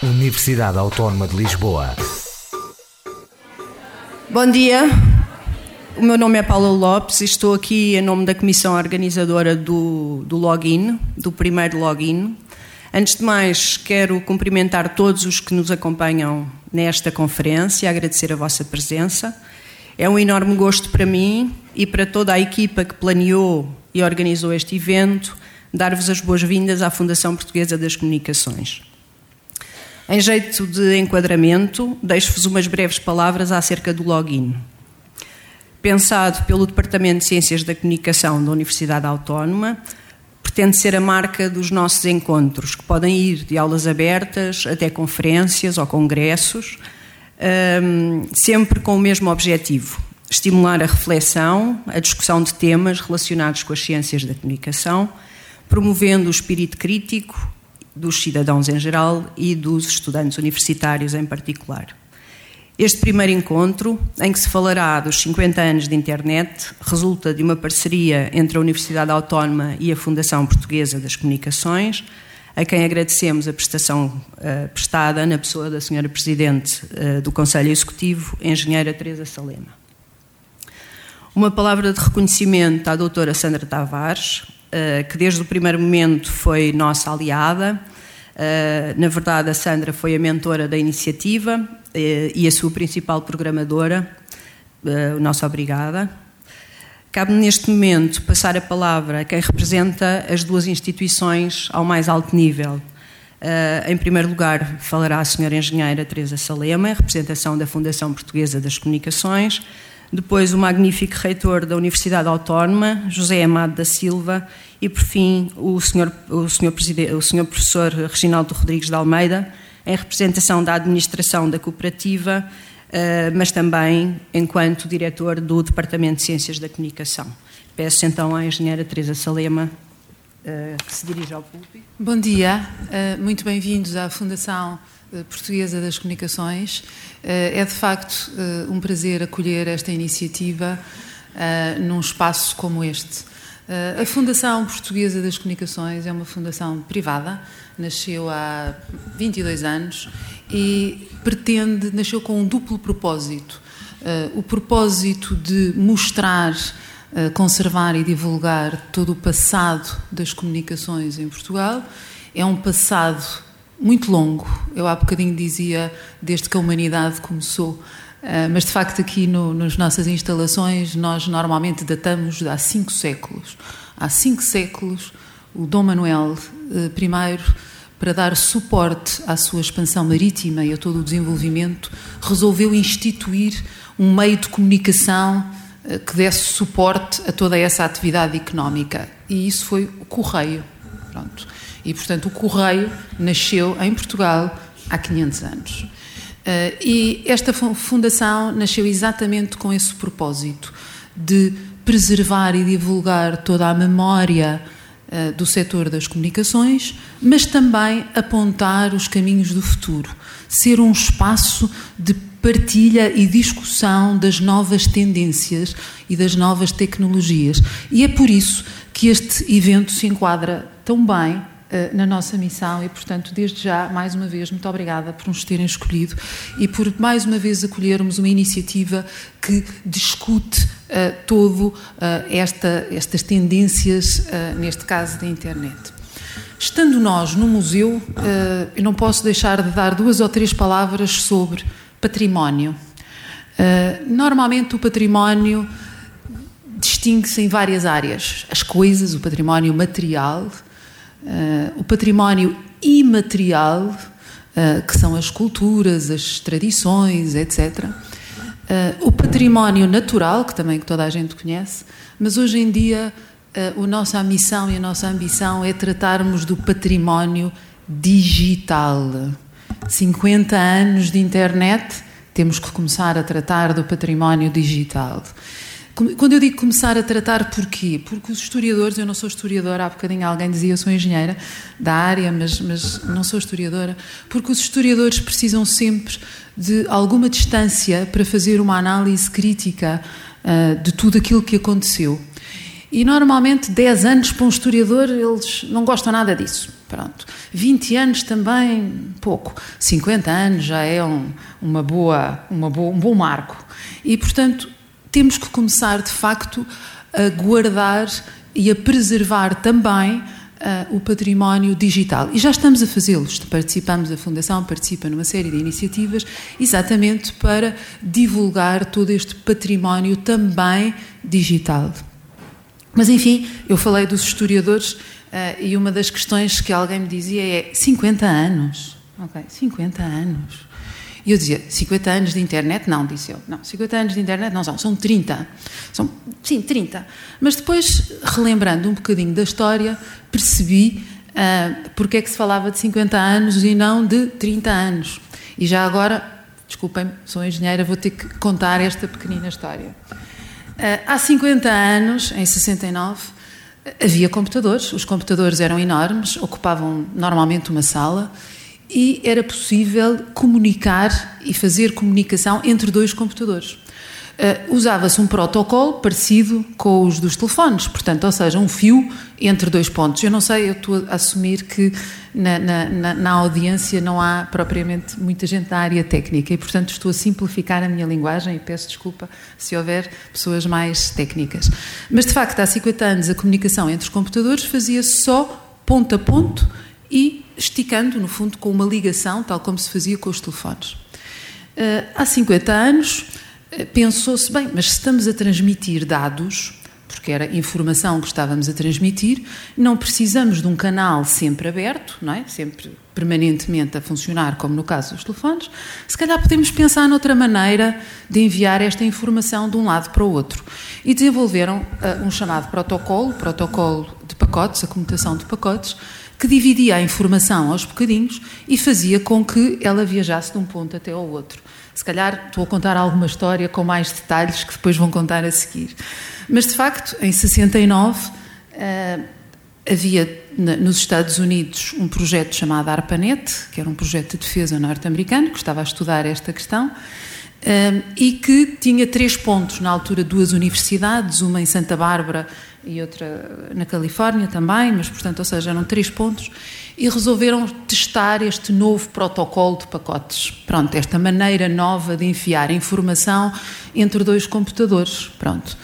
Universidade Autónoma de Lisboa. Bom dia. O meu nome é Paula Lopes e estou aqui em nome da comissão organizadora do, do login, do primeiro login. Antes de mais, quero cumprimentar todos os que nos acompanham nesta conferência e agradecer a vossa presença. É um enorme gosto para mim e para toda a equipa que planeou e organizou este evento dar-vos as boas-vindas à Fundação Portuguesa das Comunicações. Em jeito de enquadramento, deixo-vos umas breves palavras acerca do login. Pensado pelo Departamento de Ciências da Comunicação da Universidade Autónoma, pretende ser a marca dos nossos encontros, que podem ir de aulas abertas até conferências ou congressos, sempre com o mesmo objetivo: estimular a reflexão, a discussão de temas relacionados com as ciências da comunicação, promovendo o espírito crítico dos cidadãos em geral e dos estudantes universitários em particular. Este primeiro encontro, em que se falará dos 50 anos de internet, resulta de uma parceria entre a Universidade Autónoma e a Fundação Portuguesa das Comunicações, a quem agradecemos a prestação uh, prestada na pessoa da Senhora Presidente uh, do Conselho Executivo, Engenheira Teresa Salema. Uma palavra de reconhecimento à doutora Sandra Tavares, que desde o primeiro momento foi nossa aliada. na verdade, a Sandra foi a mentora da iniciativa e a sua principal programadora, a nossa obrigada. Cabe neste momento passar a palavra a quem representa as duas instituições ao mais alto nível. em primeiro lugar, falará a senhora engenheira Teresa Salema, representação da Fundação Portuguesa das Comunicações. Depois, o magnífico reitor da Universidade Autónoma, José Amado da Silva. E, por fim, o senhor, o senhor, o senhor professor Reginaldo Rodrigues de Almeida, em representação da administração da cooperativa, eh, mas também enquanto diretor do Departamento de Ciências da Comunicação. Peço então à engenheira Teresa Salema que se dirija ao público. Bom dia, eh, muito bem-vindos à Fundação Portuguesa das Comunicações. É de facto um prazer acolher esta iniciativa num espaço como este. A Fundação Portuguesa das Comunicações é uma fundação privada, nasceu há 22 anos e pretende, nasceu com um duplo propósito. O propósito de mostrar, conservar e divulgar todo o passado das comunicações em Portugal. É um passado muito longo, eu há bocadinho dizia, desde que a humanidade começou Uh, mas de facto, aqui no, nas nossas instalações, nós normalmente datamos há cinco séculos. Há cinco séculos, o Dom Manuel uh, I, para dar suporte à sua expansão marítima e a todo o desenvolvimento, resolveu instituir um meio de comunicação que desse suporte a toda essa atividade económica. E isso foi o Correio. Pronto. E, portanto, o Correio nasceu em Portugal há 500 anos. Uh, e esta fundação nasceu exatamente com esse propósito de preservar e divulgar toda a memória uh, do setor das comunicações, mas também apontar os caminhos do futuro, ser um espaço de partilha e discussão das novas tendências e das novas tecnologias. E é por isso que este evento se enquadra tão bem eh, na nossa missão e, portanto, desde já, mais uma vez, muito obrigada por nos terem escolhido e por mais uma vez acolhermos uma iniciativa que discute uh, todo uh, esta, estas tendências, uh, neste caso da internet. Estando nós no museu, eu não posso deixar de dar duas ou três palavras sobre património. normalmente o património distingue-se em várias áreas. As coisas, o património material, Uh, o património imaterial, uh, que são as culturas, as tradições, etc. Uh, o património natural, que também toda a gente conhece, mas hoje em dia a nossa missão e a nossa ambição é tratarmos do património digital. 50 anos de internet, temos que começar a tratar do património digital. Quando eu digo começar a tratar, porquê? Porque os historiadores, eu não sou historiadora, há bocadinho alguém dizia eu sou engenheira da área, mas, mas não sou historiadora, porque os historiadores precisam sempre de alguma distância para fazer uma análise crítica uh, de tudo aquilo que aconteceu. E normalmente 10 anos para um historiador, eles não gostam nada disso. Pronto. 20 anos também, pouco. 50 anos já é um, uma boa, uma boa, um bom marco. E, portanto, temos que começar, de facto, a guardar e a preservar também uh, o património digital. E já estamos a fazê-lo. Participamos, a Fundação participa numa série de iniciativas exatamente para divulgar todo este património também digital. Mas, enfim, eu falei dos historiadores uh, e uma das questões que alguém me dizia é 50 anos. Ok, 50 anos. E eu dizia, 50 anos de internet? Não, disse eu. Não, 50 anos de internet não são, são 30. São, sim, 30. Mas depois, relembrando um bocadinho da história, percebi uh, porque é que se falava de 50 anos e não de 30 anos. E já agora, desculpem, sou engenheira, vou ter que contar esta pequenina história. Uh, há 50 anos, em 69, havia computadores. Os computadores eram enormes, ocupavam normalmente uma sala e era possível comunicar e fazer comunicação entre dois computadores. Uh, Usava-se um protocolo parecido com os dos telefones, portanto, ou seja, um fio entre dois pontos. Eu não sei, eu estou a assumir que na, na, na, audiência não há propriamente muita gente da área técnica e, portanto, estou a simplificar a minha linguagem e peço desculpa se houver pessoas mais técnicas. Mas, de facto, há 50 anos a comunicação entre os computadores fazia-se só ponto a ponto e esticando, no fundo, com uma ligação, tal como se fazia com os telefones. Uh, há 50 anos pensou-se, bem, mas se estamos a transmitir dados, porque era informação que estávamos a transmitir, não precisamos de um canal sempre aberto, não é? sempre permanentemente a funcionar, como no caso dos telefones, se calhar podemos pensar noutra maneira de enviar esta informação de um lado para o outro. E desenvolveram uh, um chamado protocolo, protocolo de pacotes, a comutação de pacotes, que dividia a informação aos bocadinhos e fazia com que ela viajasse de um ponto até ao outro. Se calhar estou a contar alguma história com mais detalhes que depois vão contar a seguir. Mas, de facto, em 69, uh, eh, havia nos Estados Unidos um projeto chamado ARPANET, que era um projeto de defesa norte-americano, que estava a estudar esta questão, uh, e que tinha três pontos, na altura duas universidades, uma em Santa Bárbara e outra na Califórnia também, mas portanto, ou seja, eram três pontos, e resolveram testar este novo protocolo de pacotes. Pronto, esta maneira nova de enviar informação entre dois computadores. Pronto.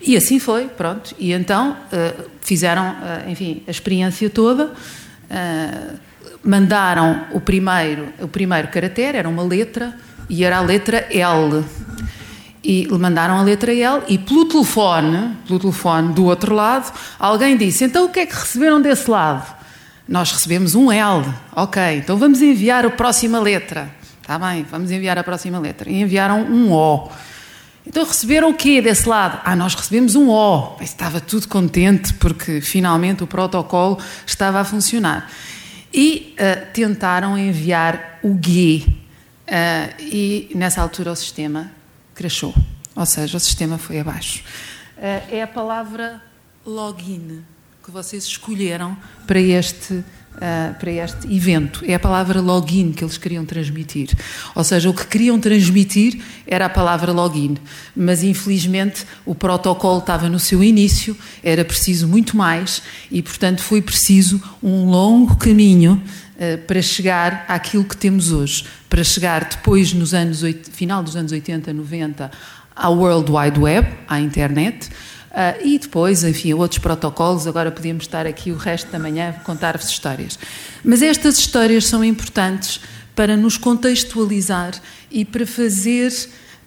E assim foi, pronto. E então uh, fizeram, uh, enfim, a experiência toda. Uh, mandaram o primeiro, o primeiro caractere, era uma letra, e era a letra L. E lhe mandaram a letra L e pelo telefone, pelo telefone do outro lado, alguém disse: Então o que é que receberam desse lado? Nós recebemos um L. Ok, então vamos enviar a próxima letra. Está bem, vamos enviar a próxima letra. E enviaram um O. Então receberam o quê desse lado? Ah, nós recebemos um O. Estava tudo contente porque finalmente o protocolo estava a funcionar. E uh, tentaram enviar o G. Uh, e nessa altura o sistema crashou, ou seja, o sistema foi abaixo. Uh, é a palavra login que vocês escolheram para este Uh, para este evento. É a palavra login que eles queriam transmitir. Ou seja, o que queriam transmitir era a palavra login. Mas, infelizmente, o protocolo estava no seu início, era preciso muito mais e, portanto, foi preciso um longo caminho uh, para chegar àquilo que temos hoje. Para chegar depois, nos anos, final dos anos 80, 90, ao World Wide Web, à internet Uh, e depois, enfim, outros protocolos. Agora podíamos estar aqui o resto da manhã a contar-vos histórias. Mas estas histórias são importantes para nos contextualizar e para fazer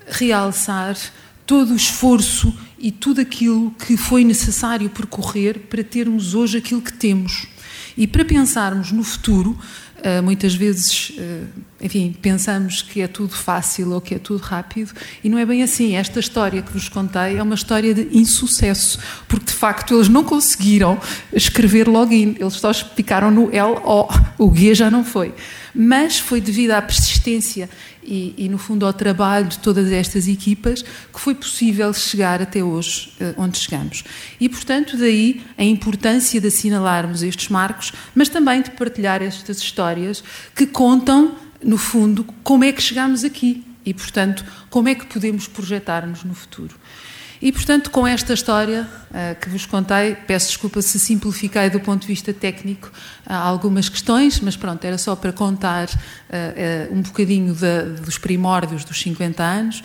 realçar todo o esforço e tudo aquilo que foi necessário percorrer para termos hoje aquilo que temos. E para pensarmos no futuro, ah, muitas vezes, uh, enfim, pensamos que é tudo fácil ou que é tudo rápido e não é bem assim. Esta história que vos contei é uma história de insucesso, porque de facto eles não conseguiram escrever login, eles só ficaram no L, O, o G já não foi. Mas foi devido à persistência e, e, no fundo, ao trabalho de todas estas equipas que foi possível chegar até hoje, eh, onde chegamos. E, portanto, daí a importância de assinalarmos estes marcos, mas também de partilhar estas histórias que contam, no fundo, como é que chegamos aqui e, portanto, como é que podemos projetar-nos no futuro. E, portanto, com esta história uh, que vos contei, peço desculpa se simplifiquei do ponto de vista técnico uh, algumas questões, mas pronto, era só para contar uh, um bocadinho dos primórdios dos 50 anos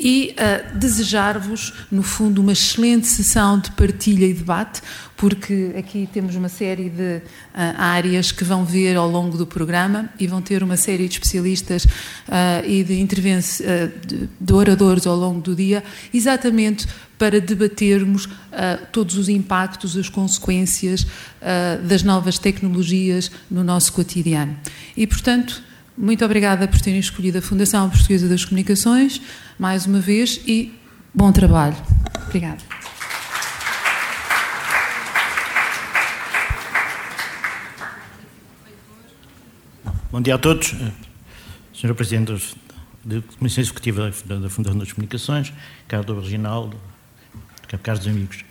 e desejar-vos, no fundo, uma excelente sessão de partilha e debate, porque aqui temos uma série de uh, áreas que vão ver ao longo do programa e vão ter uma série de especialistas uh, e de, uh, de, de, oradores ao longo do dia, exatamente para debatermos todos os impactos, as consequências das novas tecnologias no nosso cotidiano. E, portanto, muito obrigada por terem escolhido a Fundação Portuguesa das Comunicações, mais uma vez, e bom trabalho. Obrigada. Bom dia a todos. Sr. Presidente da Comissão Executiva da Fundação das Comunicações, caro do Reginaldo, caros amigos.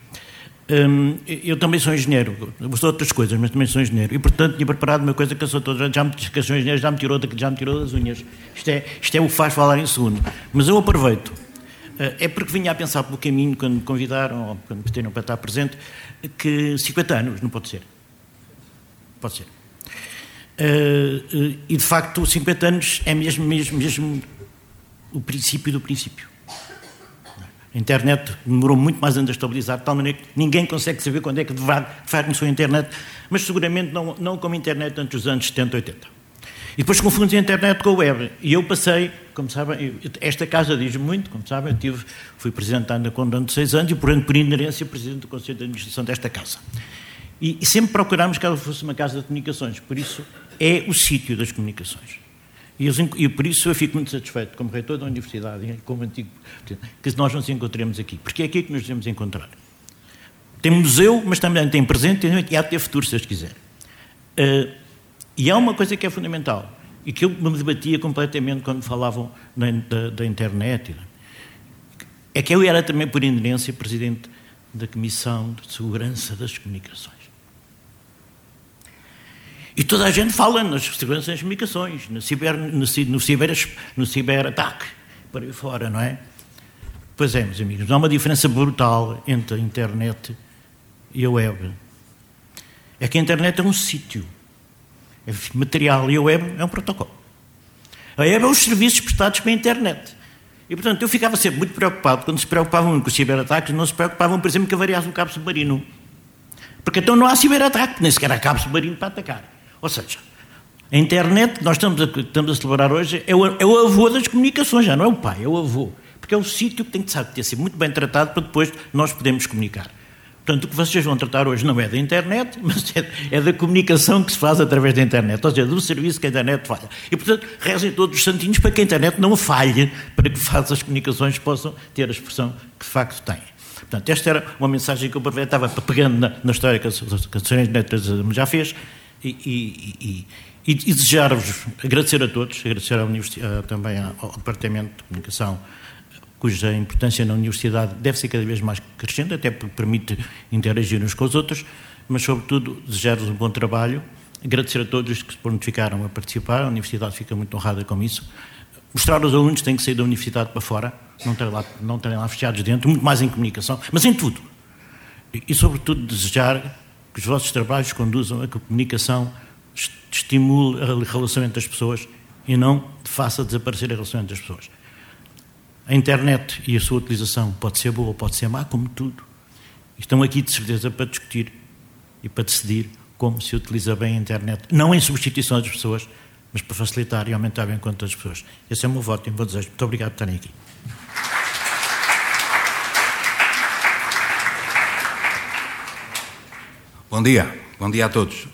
Hum, eu também sou engenheiro, eu sou outras coisas, mas também sou engenheiro. E, portanto, tinha preparado uma coisa que eu sou toda. Já me, que sou engenheiro, já me tirou, já me tirou das unhas. Isto é, isto é o que faz falar em segundo. Mas eu aproveito. Eh, é porque vinha a pensar pelo caminho, quando me convidaram, ou quando me pediram para estar presente, que 50 anos não pode ser. Pode ser. Uh, e de facto, 50 anos é mesmo, mesmo, mesmo o princípio do princípio. A internet demorou muito mais anos a estabilizar, de tal maneira que ninguém consegue saber quando é que de facto começou a internet, mas seguramente não, não como a internet antes dos anos 70, 80. E depois confunde a internet com a web. E eu passei, como sabem, esta casa diz muito, como sabem, eu tive, fui presidente da ANDACON durante seis anos e, portanto, por inerência, presidente do Conselho de Administração desta casa. E, e sempre procurámos que ela fosse uma casa de comunicações, por isso é o sítio das comunicações. E, e, por isso eu fico muito satisfeito, como reitor da Universidade como antigo, que nós nos encontremos aqui, porque é aqui que nos devemos encontrar. Tem museu, mas também tem presente e há de ter futuro, se Deus quiser. Uh, e há uma coisa que é fundamental, e que eu me debatia completamente quando falavam da, da, da internet, é que eu era também, por inerência, presidente da Comissão de Segurança das Comunicações. E toda a gente fala nas seguranças das comunicações, no, ciber, no, ciber, no ciberataque, por aí fora, não é? Pois é, meus amigos, há uma diferença brutal entre a internet e a web. É que a internet é um sítio, é material, e a web é um protocolo. A web é os serviços prestados pela internet. E, portanto, eu ficava sempre muito preocupado quando se preocupavam com os ciberataques, não se preocupavam, por exemplo, que avariasse um cabo submarino. Porque então não há ciberataque, nem sequer há cabo submarino para atacar. Ou seja, a internet, nós estamos a, estamos a celebrar hoje, é o, é o avô das comunicações, já não é o pai, é o avô. Porque é o sítio que tem que ter sido muito bem tratado para depois nós podermos comunicar. Portanto, o que vocês vão tratar hoje não é da internet, mas é, é, da comunicação que se faz através da internet, ou seja, do serviço que a internet falha. E, portanto, rezem todos os santinhos para que a internet não falhe, para que faça as comunicações possam ter a expressão que de facto têm. Portanto, esta era uma mensagem que eu aproveitava pegando na, na história que a, que a senhora já fez, e, e, e, e desejar-vos, agradecer a todos, agradecer à também ao Departamento de Comunicação, cuja importância na universidade deve ser cada vez mais crescente, até porque permite interagir uns com os outros, mas, sobretudo, desejar-vos um bom trabalho, agradecer a todos que se prontificaram a participar, a universidade fica muito honrada com isso, mostrar aos alunos que têm que sair da universidade para fora, não terem lá, não terem lá fechados dentro, muito mais em comunicação, mas em tudo. E, e sobretudo, desejar que os vossos trabalhos conduzam a que a comunicação estimule a relação entre as pessoas e não faça desaparecer a relação entre as pessoas. A internet e a sua utilização pode ser boa pode ser má, como tudo. Estão aqui de certeza para discutir e para decidir como se utiliza bem a internet, não em substituição das pessoas, mas para facilitar e aumentar o encontro das pessoas. Esse é o meu voto e o meu desejo. Muito obrigado por estarem aqui. Bom dia, bom dia a todos.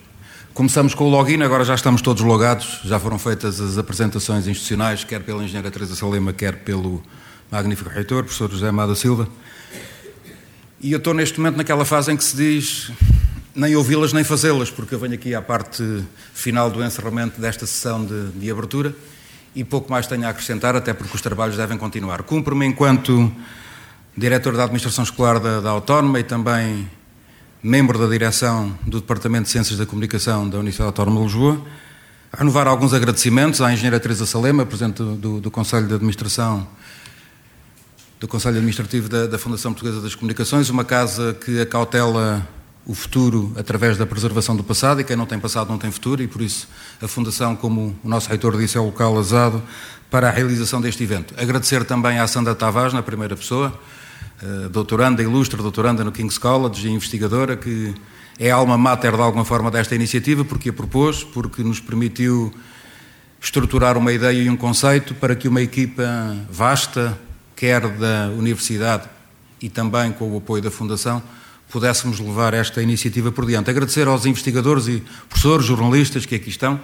Começamos com o login, agora já estamos todos logados, já foram feitas as apresentações institucionais, quer pela engenheira Teresa Salema, quer pelo magnífico reitor, professor José Amado Silva. E eu estou neste momento naquela fase em que se diz nem ouvi-las nem fazê-las, porque eu venho aqui à parte final do encerramento desta sessão de, de abertura e pouco mais tenho a acrescentar, até porque os trabalhos devem continuar. Cumpro-me enquanto diretor da Administração Escolar da, da Autónoma e também membro da direção do Departamento de Ciências da Comunicação da Universidade Autónoma de Lisboa, a renovar alguns agradecimentos à engenheira Teresa Salema, Presidente do, do, Conselho de Administração do Conselho Administrativo da, da Fundação Portuguesa das Comunicações, uma casa que acautela o futuro através da preservação do passado, e quem não tem passado não tem futuro, e por isso a Fundação, como o nosso reitor disse, é o local azado para a realização deste evento. Agradecer também à Sandra Tavares, na primeira pessoa, doutoranda, ilustre doutoranda no King's College e investigadora, que é alma mater de alguma forma desta iniciativa, porque a propôs, porque nos permitiu estruturar uma ideia e um conceito para que uma equipa vasta, quer da Universidade e também com o apoio da Fundação, pudéssemos levar esta iniciativa por diante. Agradecer aos investigadores e professores, jornalistas que aqui estão,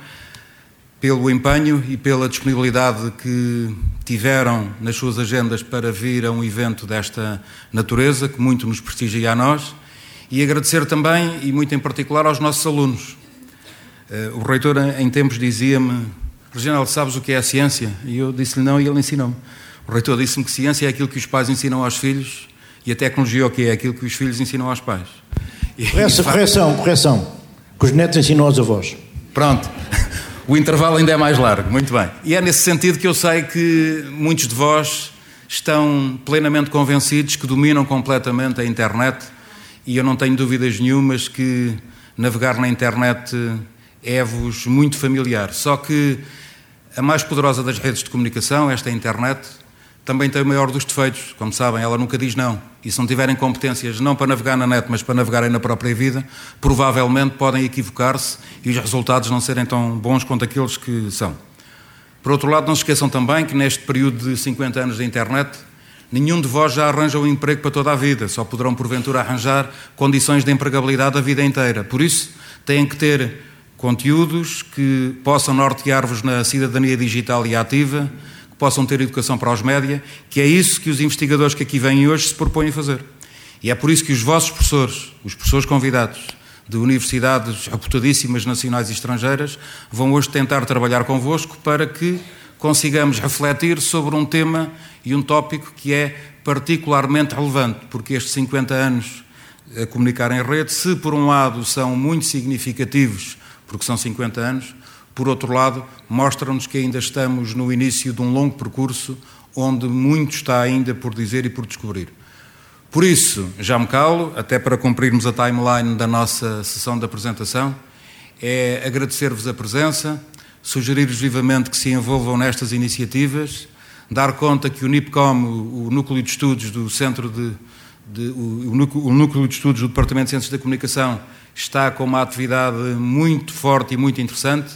pelo empenho e pela disponibilidade que tiveram nas suas agendas para vir a um evento desta natureza, que muito nos prestigia a nós, e agradecer também, e muito em particular, aos nossos alunos. Eh, o reitor, em tempos, dizia-me: Reginaldo, sabes o que é a ciência? E eu disse-lhe não, e ele ensinou-me. O reitor disse-me que ciência é aquilo que os pais ensinam aos filhos e a tecnologia o que é aquilo que os filhos ensinam aos pais. Correção, correção, correção. Que os netos ensinam aos avós. Pronto. O intervalo ainda é mais largo, muito bem. E é nesse sentido que eu sei que muitos de vós estão plenamente convencidos que dominam completamente a internet e eu não tenho dúvidas nenhumas que navegar na internet é-vos muito familiar. Só que a mais poderosa das redes de comunicação, esta internet, também tem o maior dos defeitos. Como sabem, ela nunca diz não. E se não tiverem competências não para navegar na net, mas para navegarem na própria vida, provavelmente podem equivocar-se e os resultados não serem tão bons quanto aqueles que são. Por outro lado, não se esqueçam também que neste período de 50 anos da internet, nenhum de vós já arranja um emprego para toda a vida, só poderão porventura arranjar condições de empregabilidade a vida inteira. Por isso, têm que ter conteúdos que possam nortear-vos na cidadania digital e ativa, possam ter educação para os média, que é isso que os investigadores que aqui vêm hoje se propõem a fazer. E é por isso que os vossos professores, os professores convidados de universidades reputadíssimas nacionais e estrangeiras, vão hoje tentar trabalhar convosco para que consigamos refletir sobre um tema e um tópico que é particularmente relevante, porque estes 50 anos a comunicar em rede, se por um lado são muito significativos, porque são 50 anos, por outro lado, mostram-nos que ainda estamos no início de um longo percurso onde muito está ainda por dizer e por descobrir. Por isso, já me calo, até para cumprirmos a timeline da nossa sessão de apresentação, é agradecer-vos a presença, sugerir-vos vivamente que se envolvam nestas iniciativas, dar conta que o NIPCOM, o Núcleo de Estudos do Centro de, de o, o Núcleo de Estudos do Departamento de Ciências da Comunicação está com uma atividade muito forte e muito interessante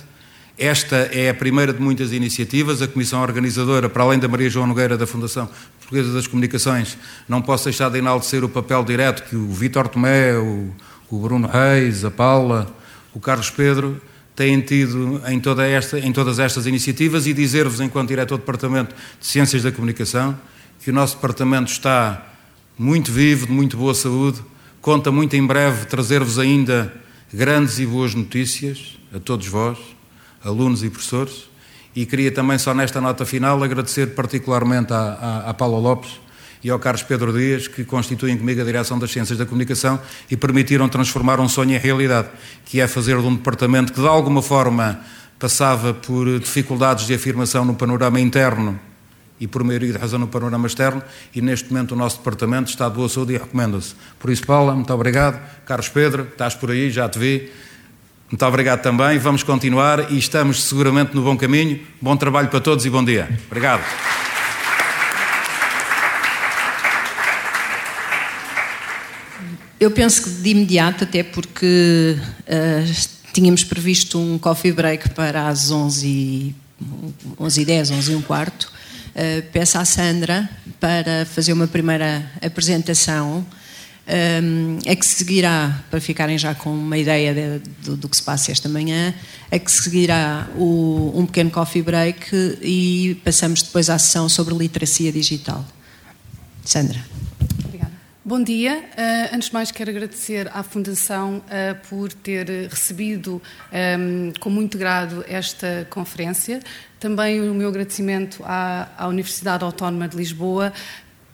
esta é a primeira de muitas iniciativas. A comissão organizadora, para além da Maria João Nogueira, da Fundação Portuguesa das Comunicações, não posso deixar de enaltecer o papel direto que o Vítor Tomé, o, Bruno Reis, a Paula, o Carlos Pedro têm tido em, toda esta, em todas estas iniciativas e dizer-vos, enquanto diretor do Departamento de Ciências da Comunicação, que o nosso departamento está muito vivo, de muito boa saúde, conta muito em breve trazer-vos ainda grandes e boas notícias a todos vós alunos e professores. E queria também, só nesta nota final, agradecer particularmente à, à, à Paula Lopes e ao Carlos Pedro Dias, que constituem comigo a Direção das Ciências da Comunicação e permitiram transformar um sonho em realidade, que é fazer de um departamento que, de alguma forma, passava por dificuldades de afirmação no panorama interno e por maioria de razão no panorama externo, e neste momento o nosso departamento está de boa saúde e recomenda-se. Por isso, Paula, muito obrigado. Carlos Pedro, estás por aí, já te vi. Muito obrigado também. Vamos continuar e estamos seguramente no bom caminho. Bom trabalho para todos e bom dia. Obrigado. Eu penso que de imediato, até porque uh, tínhamos previsto um coffee break para as 11 11 e 10, 11 e um quarto, uh, peço à Sandra para fazer uma primeira apresentação um, é que seguirá, para ficarem já com uma ideia de, do, do, que se passa esta manhã, é que seguirá o, um pequeno coffee break e passamos depois à sessão sobre literacia digital. Sandra. Bom dia. Uh, antes de mais, quero agradecer à Fundação uh, por ter recebido um, com muito grado esta conferência. Também o meu agradecimento à, à Universidade Autónoma de Lisboa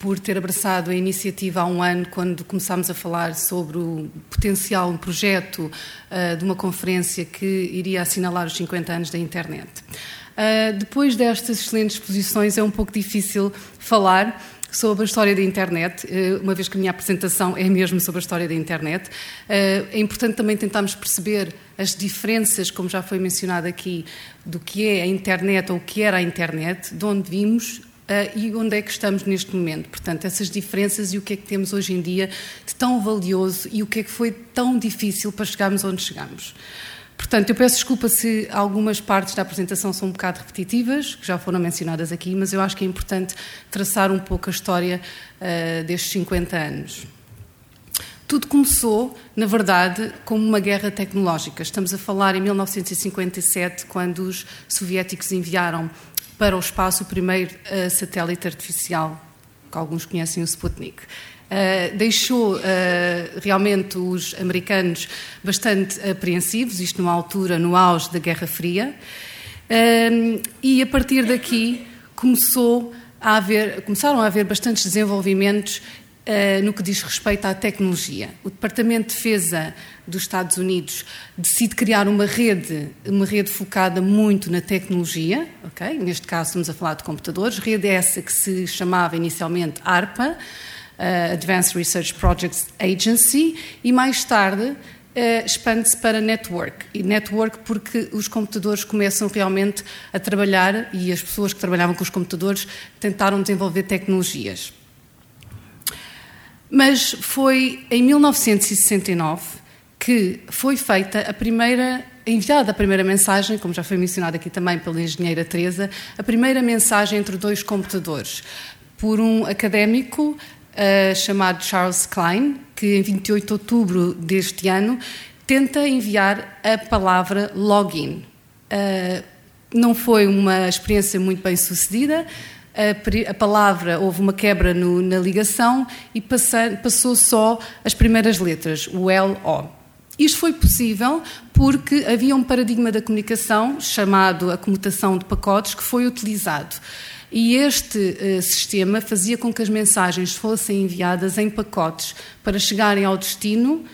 por ter abraçado a iniciativa há um ano, quando começámos a falar sobre o potencial um projeto uh, de uma conferência que iria assinalar os 50 anos da internet. Uh, depois destas excelentes exposições, é um pouco difícil falar, sobre a história da internet, eh, uma vez que a minha apresentação é mesmo sobre a história da internet. É importante também tentarmos perceber as diferenças, como já foi mencionado aqui, do que é a internet ou o que era a internet, de onde vimos Uh, e onde é que estamos neste momento. Portanto, essas diferenças e o que é que temos hoje em dia de tão valioso e o que é que foi tão difícil para chegarmos onde chegamos. Portanto, eu peço desculpa se algumas partes da apresentação são um bocado repetitivas, que já foram mencionadas aqui, mas eu acho que é importante traçar um pouco a história uh, destes 50 anos. Tudo começou, na verdade, como uma guerra tecnológica. Estamos a falar em 1957, quando os soviéticos enviaram para o espaço o primeiro uh, satélite artificial, que alguns conhecem o Sputnik. Uh, deixou uh, realmente os americanos bastante apreensivos, isto numa altura, no auge da Guerra Fria, e a partir daqui começou a haver, começaram a haver bastantes desenvolvimentos Uh, no que diz respeito à tecnologia. O Departamento de Defesa dos Estados Unidos decide criar uma rede, uma rede focada muito na tecnologia, ok? Neste caso estamos a falar de computadores, rede essa que se chamava inicialmente ARPA, uh, Advanced Research Projects Agency, e mais tarde uh, expande-se para network. E network porque os computadores começam realmente a trabalhar e as pessoas que trabalhavam com os computadores tentaram desenvolver tecnologias. Mas foi em 1969 que foi feita a primeira, enviada a primeira mensagem, como já foi mencionado aqui também pela engenheira Teresa, a primeira mensagem entre dois computadores, por um académico uh, chamado Charles Klein, que em 28 de outubro deste ano tenta enviar a palavra login. Uh, não foi uma experiência muito bem sucedida, a, a palavra, houve uma quebra no, na ligação e passa, passou só as primeiras letras, o L, O. Isto foi possível porque havia um paradigma da comunicação chamado a comutação de pacotes que foi utilizado. E este uh, sistema fazia com que as mensagens fossem enviadas em pacotes para chegarem ao destino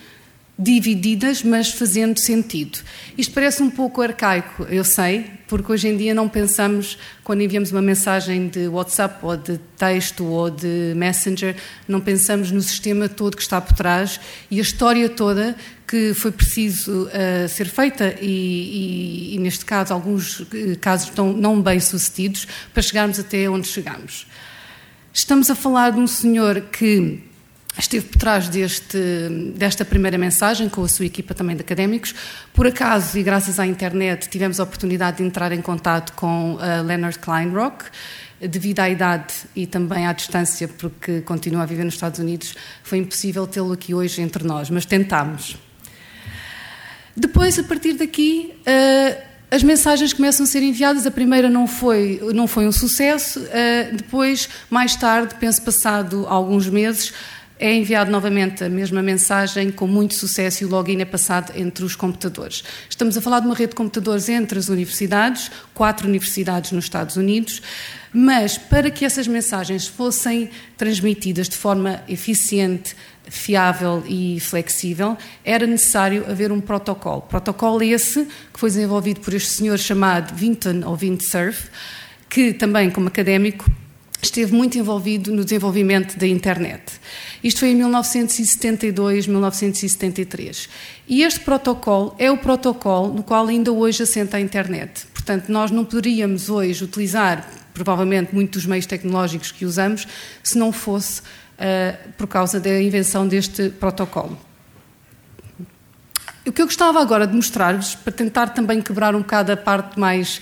divididas, mas fazendo sentido. Isto parece um pouco arcaico, eu sei, porque hoje em dia não pensamos, quando enviamos uma mensagem de WhatsApp ou de texto ou de Messenger, não pensamos no sistema todo que está por trás e a história toda que foi preciso uh, ser feita e, e, e, neste caso, alguns eh, casos não, não bem sucedidos para chegarmos até onde chegamos. Estamos a falar de um senhor que esteve por trás deste, desta primeira mensagem, com a sua equipa também de académicos. Por acaso, e graças à internet, tivemos a oportunidade de entrar em contato com uh, Leonard Kleinrock, devido à idade e também à distância, porque continua a viver nos Estados Unidos, foi impossível tê-lo aqui hoje entre nós, mas tentámos. Depois, a partir daqui, uh, as mensagens começam a ser enviadas. A primeira não foi, não foi um sucesso. Uh, depois, mais tarde, penso passado alguns meses, é enviado novamente a mesma mensagem com muito sucesso e o login é passado entre os computadores. Estamos a falar de uma rede de computadores entre as universidades, quatro universidades nos Estados Unidos, mas para que essas mensagens fossem transmitidas de forma eficiente, fiável e flexível, era necessário haver um protocolo. Protocolo esse que foi desenvolvido por este senhor chamado Vinton ou Windsurf, que também como académico esteve muito envolvido no desenvolvimento da internet. Isto foi em 1972, 1973. E este protocolo é o protocolo no qual ainda hoje assenta a internet. Portanto, nós não poderíamos hoje utilizar, provavelmente, muitos dos meios tecnológicos que usamos, se não fosse uh, por causa da invenção deste protocolo. O que eu gostava agora de mostrar-vos, para tentar também quebrar um bocado a parte mais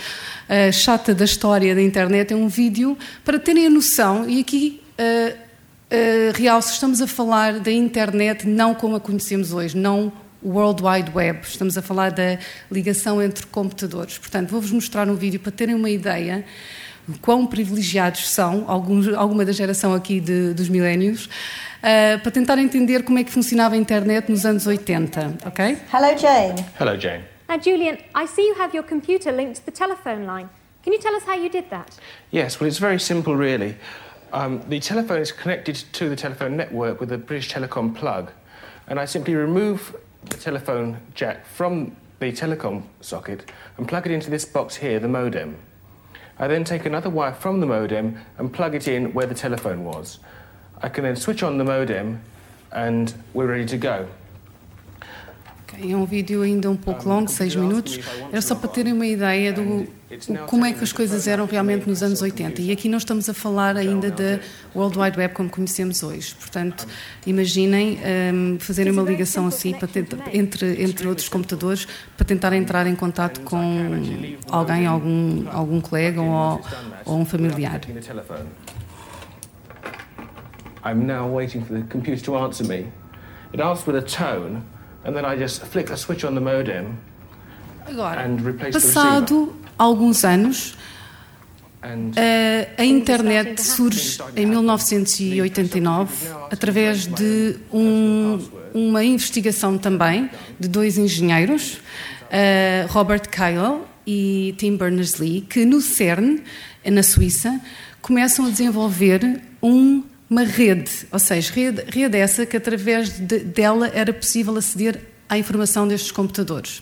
uh, chata da história da internet, é um vídeo para terem a noção, e aqui uh, uh, realço, estamos a falar da internet não como a conhecemos hoje, não o World Wide Web, estamos a falar da ligação entre computadores. Portanto, vou-vos mostrar um vídeo para terem uma ideia de quão privilegiados são, alguns, alguma da geração aqui de, dos milénios, uh, para tentar entender como é que funcionava a internet nos anos 80, ok? Hello, Jane. Hello, Jane. Now, Julian, I see you have your computer linked to the telephone line. Can you tell us how you did that? Yes, well, it's very simple, really. Um, the telephone is connected to the telephone network with a British Telecom plug, and I simply remove the telephone jack from the telecom socket and plug it into this box here, the modem. I then take another wire from the modem and plug it in where the telephone was. I can then switch on the modem and we're ready to go. É um vídeo ainda um pouco longo, seis minutos. Era só para terem uma ideia do como é que as coisas eram realmente nos anos 80. E aqui não estamos a falar ainda da World Wide Web como conhecemos hoje. Portanto, imaginem um, fazerem uma ligação assim para entre, entre outros computadores para tentar entrar em contato com alguém, algum, algum colega ou, ou um familiar. I'm now waiting for the computer to answer me. It asks with a tone, and then I just flick a switch on the modem Agora, and replace passado alguns anos, Uh, a internet surge em 1989 através de um, uma investigação também de dois engenheiros, uh, Robert Kyle e Tim Berners-Lee, que no CERN, na Suíça, começam a desenvolver um, uma rede, ou seja, rede, rede essa que através de, dela era possível aceder à informação destes computadores.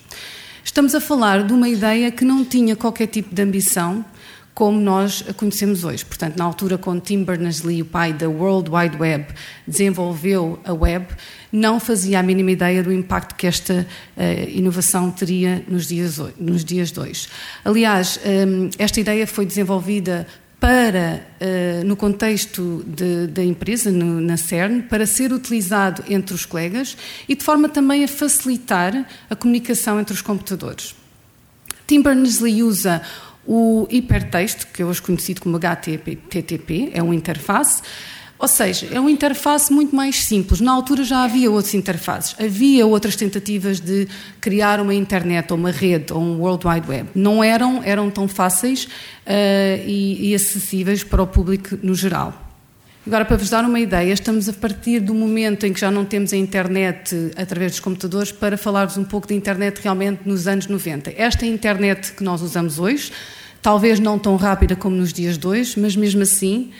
Estamos a falar de uma ideia que não tinha qualquer tipo de ambição, como nós a conhecemos hoje. Portanto, na altura, quando Tim Berners-Lee, o pai da World Wide Web, desenvolveu a web, não fazia a mínima ideia do impacto que esta uh, inovação teria nos dias, nos dias de hoje. Aliás, um, esta ideia foi desenvolvida para, uh, no contexto de, da empresa, no, na CERN, para ser utilizado entre os colegas e de forma também a facilitar a comunicação entre os computadores. Tim Berners-Lee usa o hipertexto, que é hoje conhecido como HTTP, é uma interface, ou seja, é uma interface muito mais simples. Na altura já havia outras interfaces, havia outras tentativas de criar uma internet ou uma rede ou um World Wide Web. Não eram, eram tão fáceis uh, e, e acessíveis para o público no geral. Agora, para vos dar uma ideia, estamos a partir do momento em que já não temos a internet através dos computadores para falar-vos um pouco da internet realmente nos anos 90. Esta internet que nós usamos hoje, talvez não tão rápida como nos dias de hoje, mas mesmo assim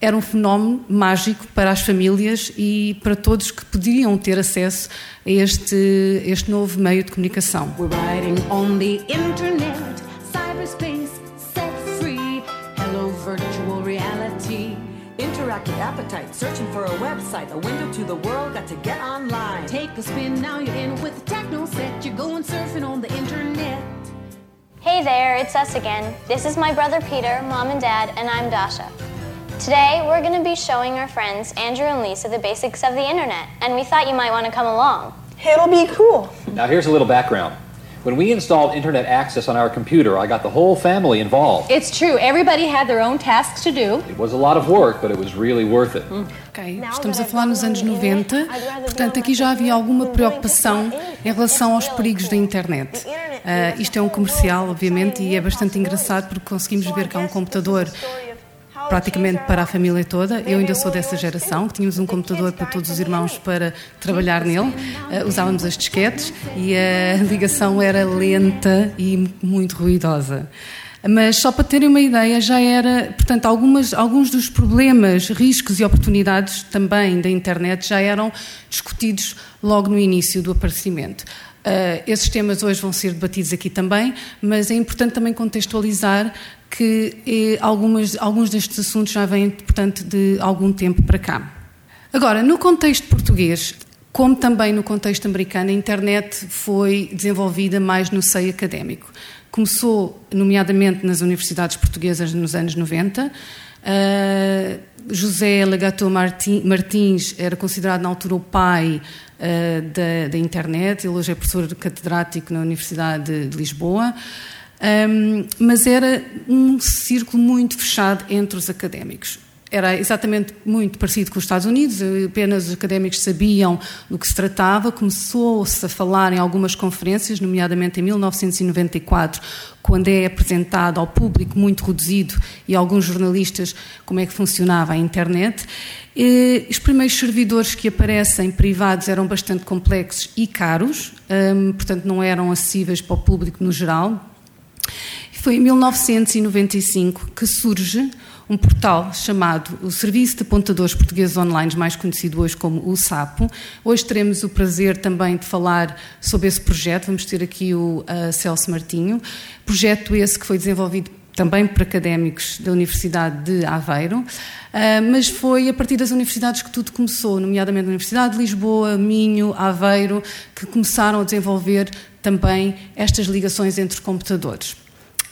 era um fenómeno mágico para as famílias e para todos que podiam ter acesso a este, este novo meio de comunicação. We're riding on the internet, cyberspace set free, hello virtual reality. Interactive appetite, searching for a website, a window to the world, got to get online. Take a spin, now you're in with the techno set, you're going surfing on the internet. Hey there, it's us again. This is my brother Peter, mom and dad, and I'm Dasha. Today, we're going to be showing our friends Andrew and Lisa the basics of the internet, and we thought you might want to come along. It'll be cool. Now, here's a little background. When we installed internet access on our computer, I got the whole family involved. It's true. Everybody had their own tasks to do. It was a lot of work, but it was really worth it. Ok, estamos a falar nos anos 90, portanto aqui já havia alguma preocupação em relação aos perigos da internet. Uh, isto é um comercial, obviamente, e é bastante engraçado porque conseguimos ver que há um computador praticamente para a família toda. Eu ainda sou dessa geração, que tínhamos um computador para todos os irmãos para trabalhar nele. Uh, usávamos as disquetes e a ligação era lenta e muito ruidosa. Mas só para terem uma ideia, já era, portanto, algumas, alguns dos problemas, riscos e oportunidades também da internet já eram discutidos logo no início do aparecimento. Uh, esses temas hoje vão ser debatidos aqui também, mas é importante também contextualizar que eh, algumas, alguns destes assuntos já vêm, portanto, de algum tempo para cá. Agora, no contexto português, como também no contexto americano, a internet foi desenvolvida mais no seio académico. Começou, nomeadamente, nas universidades portuguesas nos anos 90. Uh, José Lagato Martins era considerado na altura o pai uh, da, da, internet, ele hoje é professor catedrático na Universidade de, de Lisboa. Um, mas era um círculo muito fechado entre os académicos. Era exatamente muito parecido com os Estados Unidos, apenas os académicos sabiam do que se tratava. Começou-se a falar em algumas conferências, nomeadamente em 1994, quando é apresentado ao público muito reduzido e a alguns jornalistas como é que funcionava a internet. E os primeiros servidores que aparecem privados eram bastante complexos e caros, portanto não eram acessíveis para o público no geral, foi em 1995 que surge um portal chamado o Serviço de Apontadores Portugueses Online, mais conhecido hoje como o SAPO. Hoje teremos o prazer também de falar sobre esse projeto. Vamos ter aqui o uh, Celso Martinho. Projeto esse que foi desenvolvido também por académicos da Universidade de Aveiro, ah, mas foi a partir das universidades que tudo começou, nomeadamente a Universidade de Lisboa, Minho, Aveiro, que começaram a desenvolver também estas ligações entre computadores.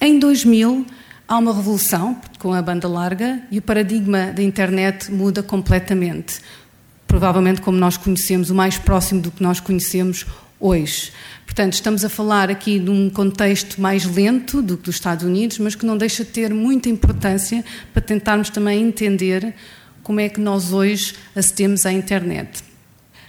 Em 2000, há uma revolução com a banda larga e o paradigma da internet muda completamente. Provavelmente como nós conhecemos, o mais próximo do que nós conhecemos hoje. Portanto, estamos a falar aqui de um contexto mais lento do que dos Estados Unidos, mas que não deixa de ter muita importância para tentarmos também entender como é que nós hoje acedemos à internet.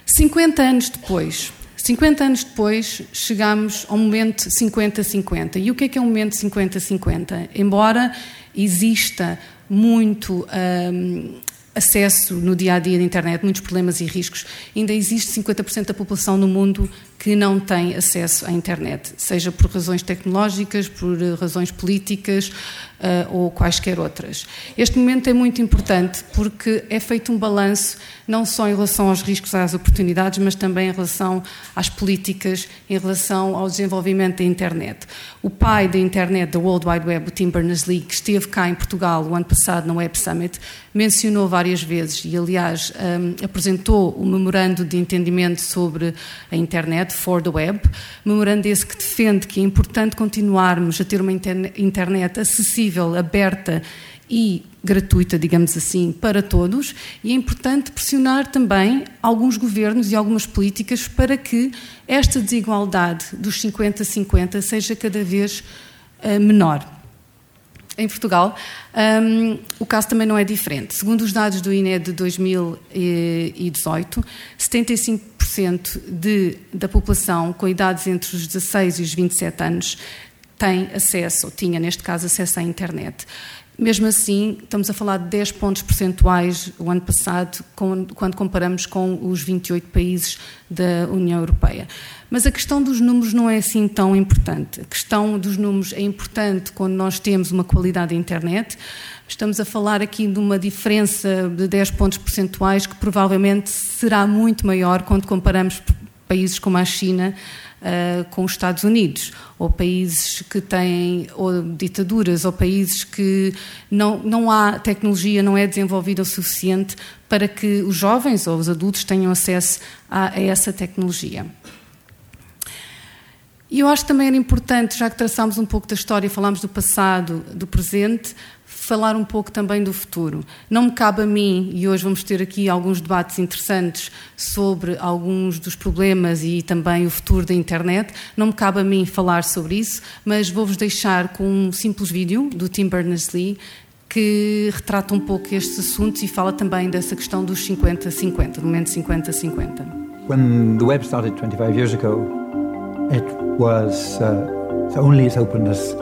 50 anos depois, 50 anos depois, chegamos ao momento 50-50. E o que é que é o momento 50-50? Embora exista muito hum, acesso no dia a dia da internet, muitos problemas e riscos, ainda existe 50% da população no mundo que não tem acesso à internet, seja por razões tecnológicas, por razões políticas uh, ou quaisquer outras. Este momento é muito importante porque é feito um balanço não só em relação aos riscos, às oportunidades, mas também em relação às políticas, em relação ao desenvolvimento da internet. O pai da internet, da World Wide Web, o Tim Berners-Lee, que esteve cá em Portugal o ano passado no Web Summit, mencionou várias vezes e, aliás, um, apresentou o memorando de entendimento sobre a internet, for the Web, memorando esse que defende que é importante continuarmos a ter uma internet acessível, aberta e gratuita, digamos assim, para todos, e é importante pressionar também alguns governos e algumas políticas para que esta desigualdade dos 50-50 seja cada vez uh, menor. Em Portugal, um, o caso também não é diferente. Segundo os dados do INE de 2018, 75% de, da população com idades entre os 16 e os 27 anos tem acesso, ou tinha neste caso acesso à internet. Mesmo assim, estamos a falar de 10 pontos percentuais o ano passado, quando comparamos com os 28 países da União Europeia. Mas a questão dos números não é assim tão importante. A questão dos números é importante quando nós temos uma qualidade de internet. Estamos a falar aqui de uma diferença de 10 pontos percentuais que provavelmente será muito maior quando comparamos países como a China uh, com os Estados Unidos, ou países que têm ou ditaduras, ou países que não, não há tecnologia, não é desenvolvida o suficiente para que os jovens ou os adultos tenham acesso a, a essa tecnologia. E eu acho que também era importante, já que traçámos um pouco da história, falámos do passado, do presente, falar um pouco também do futuro. Não me cabe a mim, e hoje vamos ter aqui alguns debates interessantes sobre alguns dos problemas e também o futuro da internet, não me cabe a mim falar sobre isso, mas vou-vos deixar com um simples vídeo do Tim Berners-Lee que retrata um pouco estes assuntos e fala também dessa questão dos 50-50, do momento 50-50. When the web started 25 years ago, it was uh, only its openness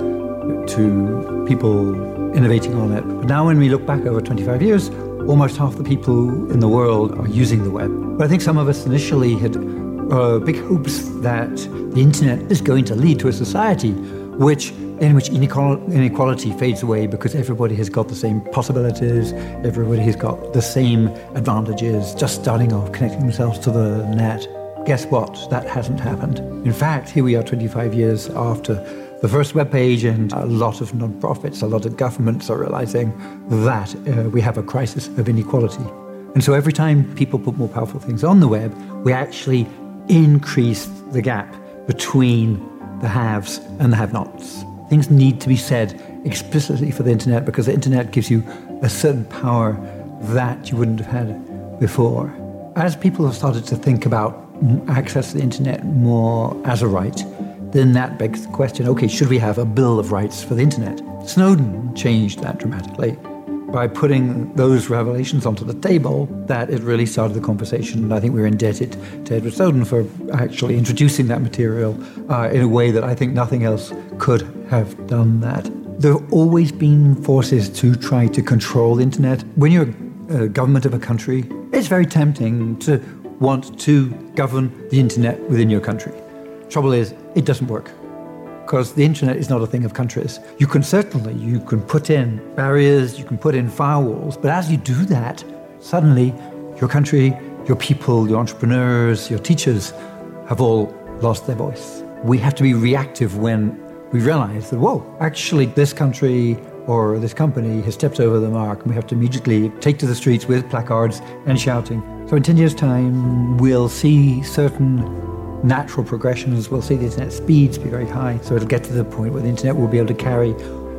to people innovating on it. But now, when we look back over 25 years, almost half the people in the world are using the web. But I think some of us initially had uh, big hopes that the internet is going to lead to a society which in which inequality fades away because everybody has got the same possibilities, everybody has got the same advantages, just starting off connecting themselves to the net. Guess what? That hasn't happened. In fact, here we are 25 years after the first web page, and a lot of non-profits, a lot of governments are realizing that uh, we have a crisis of inequality. And so every time people put more powerful things on the web, we actually increase the gap between the haves and the have-nots. Things need to be said explicitly for the internet because the internet gives you a certain power that you wouldn't have had before. As people have started to think about access to the internet more as a right, then that begs the question okay, should we have a Bill of Rights for the internet? Snowden changed that dramatically by putting those revelations onto the table that it really started the conversation. And I think we're indebted to Edward Snowden for actually introducing that material uh, in a way that I think nothing else could have done that. There have always been forces to try to control the internet. When you're a government of a country, it's very tempting to want to govern the internet within your country. Trouble is, it doesn't work because the internet is not a thing of countries. You can certainly you can put in barriers, you can put in firewalls, but as you do that, suddenly your country, your people, your entrepreneurs, your teachers have all lost their voice. We have to be reactive when we realize that, whoa, actually, this country or this company has stepped over the mark, and we have to immediately take to the streets with placards and shouting. So, in 10 years' time, we'll see certain natural progressions. We'll see the internet speeds be very high. So, it'll get to the point where the internet will be able to carry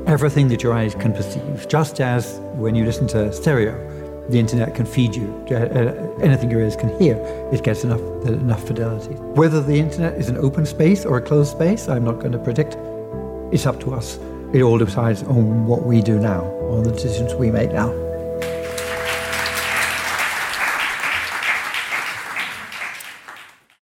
everything that your eyes can perceive, just as when you listen to stereo, the internet can feed you uh, uh, anything your ears can hear. It gets enough enough fidelity. Whether the internet is an open space or a closed space, I'm not going to predict. It's up to us. It all decides on what we do now, on the decisions we make now.